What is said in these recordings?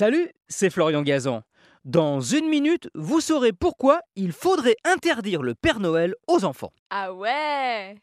Salut, c'est Florian Gazan. Dans une minute, vous saurez pourquoi il faudrait interdire le Père Noël aux enfants. Ah ouais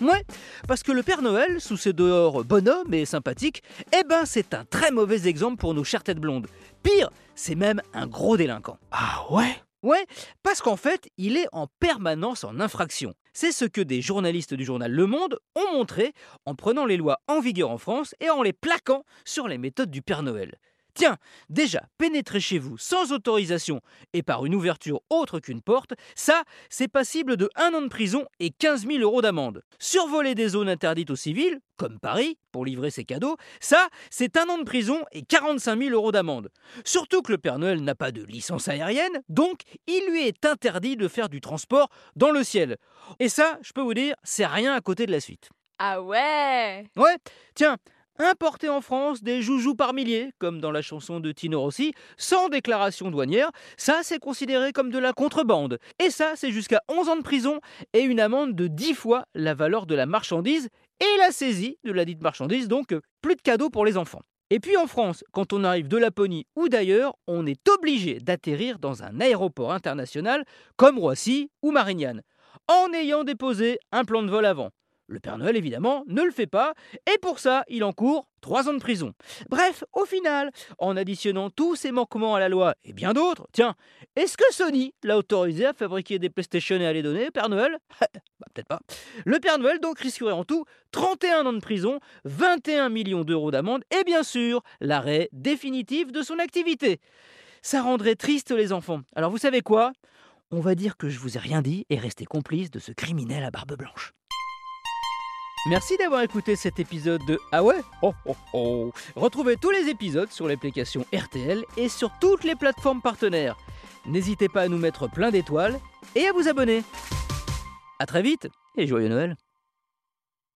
Ouais, parce que le Père Noël, sous ses dehors bonhomme et sympathique, eh ben c'est un très mauvais exemple pour nos chères têtes blondes. Pire, c'est même un gros délinquant. Ah ouais? Ouais, parce qu'en fait, il est en permanence en infraction. C'est ce que des journalistes du journal Le Monde ont montré en prenant les lois en vigueur en France et en les plaquant sur les méthodes du Père Noël. Tiens, déjà, pénétrer chez vous sans autorisation et par une ouverture autre qu'une porte, ça, c'est passible de 1 an de prison et 15 000 euros d'amende. Survoler des zones interdites aux civils, comme Paris, pour livrer ses cadeaux, ça, c'est un an de prison et 45 000 euros d'amende. Surtout que le Père Noël n'a pas de licence aérienne, donc il lui est interdit de faire du transport dans le ciel. Et ça, je peux vous dire, c'est rien à côté de la suite. Ah ouais? Ouais, tiens, importer en France des joujoux par milliers, comme dans la chanson de Tino Rossi, sans déclaration douanière, ça c'est considéré comme de la contrebande. Et ça c'est jusqu'à 11 ans de prison et une amende de 10 fois la valeur de la marchandise et la saisie de la dite marchandise, donc euh, plus de cadeaux pour les enfants. Et puis en France, quand on arrive de Laponie ou d'ailleurs, on est obligé d'atterrir dans un aéroport international comme Roissy ou Marignane, en ayant déposé un plan de vol avant. Le Père Noël, évidemment, ne le fait pas, et pour ça, il encourt 3 ans de prison. Bref, au final, en additionnant tous ces manquements à la loi et bien d'autres, tiens, est-ce que Sony l'a autorisé à fabriquer des PlayStation et à les donner, Père Noël? Bah peut-être pas. Le Père Noël donc risquerait en tout 31 ans de prison, 21 millions d'euros d'amende et bien sûr l'arrêt définitif de son activité. Ça rendrait triste les enfants. Alors vous savez quoi? On va dire que je vous ai rien dit et rester complice de ce criminel à barbe blanche. Merci d'avoir écouté cet épisode de Ah ouais oh. Retrouvez tous les épisodes sur l'application RTL et sur toutes les plateformes partenaires. N'hésitez pas à nous mettre plein d'étoiles et à vous abonner. A très vite et joyeux Noël